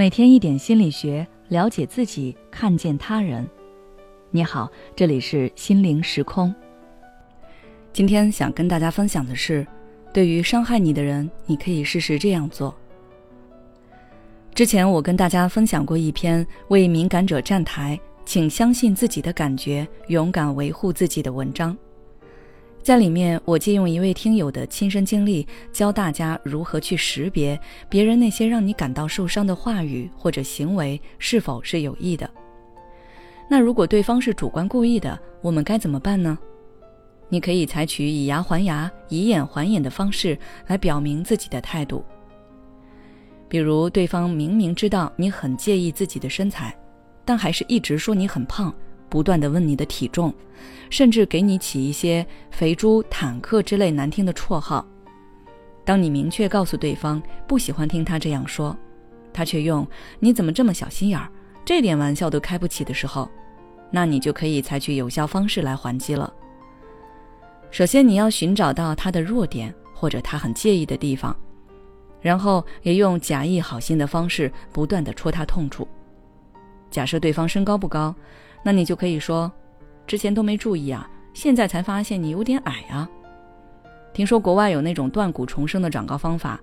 每天一点心理学，了解自己，看见他人。你好，这里是心灵时空。今天想跟大家分享的是，对于伤害你的人，你可以试试这样做。之前我跟大家分享过一篇为敏感者站台，请相信自己的感觉，勇敢维护自己的文章。在里面，我借用一位听友的亲身经历，教大家如何去识别别人那些让你感到受伤的话语或者行为是否是有意的。那如果对方是主观故意的，我们该怎么办呢？你可以采取以牙还牙、以眼还眼的方式来表明自己的态度。比如，对方明明知道你很介意自己的身材，但还是一直说你很胖。不断的问你的体重，甚至给你起一些“肥猪”“坦克”之类难听的绰号。当你明确告诉对方不喜欢听他这样说，他却用“你怎么这么小心眼儿，这点玩笑都开不起”的时候，那你就可以采取有效方式来还击了。首先，你要寻找到他的弱点或者他很介意的地方，然后也用假意好心的方式不断的戳他痛处。假设对方身高不高。那你就可以说，之前都没注意啊，现在才发现你有点矮啊。听说国外有那种断骨重生的长高方法，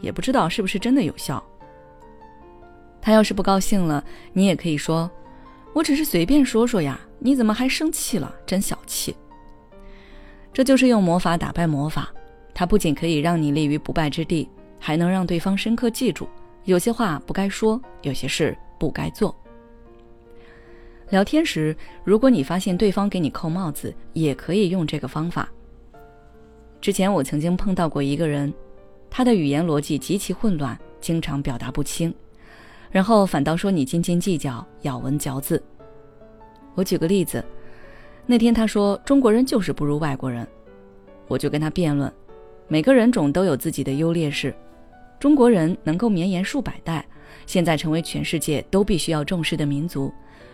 也不知道是不是真的有效。他要是不高兴了，你也可以说，我只是随便说说呀，你怎么还生气了？真小气。这就是用魔法打败魔法，它不仅可以让你立于不败之地，还能让对方深刻记住，有些话不该说，有些事不该做。聊天时，如果你发现对方给你扣帽子，也可以用这个方法。之前我曾经碰到过一个人，他的语言逻辑极其混乱，经常表达不清，然后反倒说你斤斤计较、咬文嚼字。我举个例子，那天他说中国人就是不如外国人，我就跟他辩论，每个人种都有自己的优劣势，中国人能够绵延数百代，现在成为全世界都必须要重视的民族。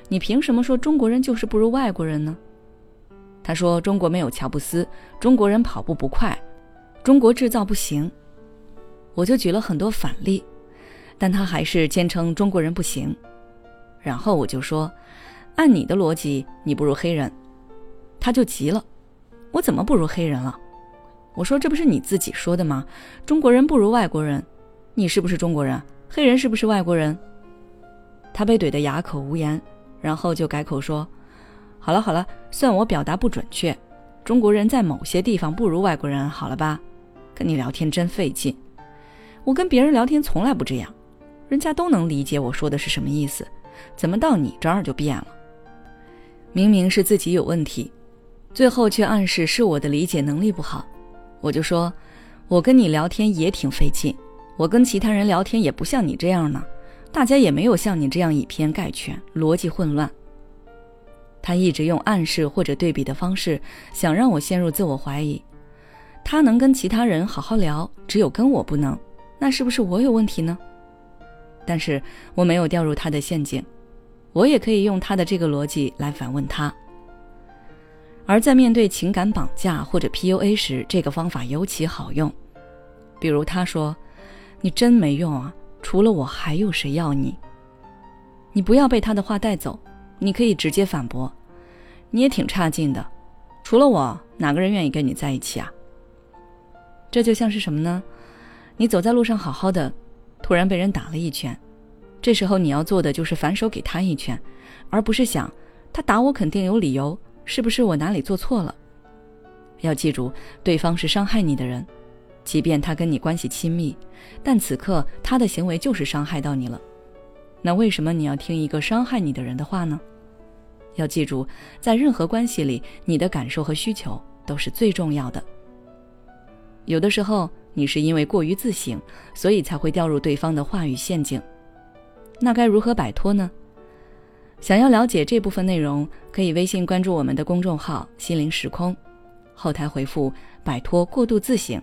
你凭什么说中国人就是不如外国人呢？他说中国没有乔布斯，中国人跑步不快，中国制造不行。我就举了很多反例，但他还是坚称中国人不行。然后我就说，按你的逻辑，你不如黑人。他就急了，我怎么不如黑人了？我说这不是你自己说的吗？中国人不如外国人，你是不是中国人？黑人是不是外国人？他被怼得哑口无言。然后就改口说：“好了好了，算我表达不准确。中国人在某些地方不如外国人，好了吧？跟你聊天真费劲。我跟别人聊天从来不这样，人家都能理解我说的是什么意思，怎么到你这儿就变了？明明是自己有问题，最后却暗示是我的理解能力不好。我就说，我跟你聊天也挺费劲，我跟其他人聊天也不像你这样呢。”大家也没有像你这样以偏概全、逻辑混乱。他一直用暗示或者对比的方式，想让我陷入自我怀疑。他能跟其他人好好聊，只有跟我不能，那是不是我有问题呢？但是我没有掉入他的陷阱，我也可以用他的这个逻辑来反问他。而在面对情感绑架或者 PUA 时，这个方法尤其好用。比如他说：“你真没用啊。”除了我，还有谁要你？你不要被他的话带走，你可以直接反驳。你也挺差劲的，除了我，哪个人愿意跟你在一起啊？这就像是什么呢？你走在路上好好的，突然被人打了一拳，这时候你要做的就是反手给他一拳，而不是想他打我肯定有理由，是不是我哪里做错了？要记住，对方是伤害你的人。即便他跟你关系亲密，但此刻他的行为就是伤害到你了。那为什么你要听一个伤害你的人的话呢？要记住，在任何关系里，你的感受和需求都是最重要的。有的时候，你是因为过于自省，所以才会掉入对方的话语陷阱。那该如何摆脱呢？想要了解这部分内容，可以微信关注我们的公众号“心灵时空”，后台回复“摆脱过度自省”。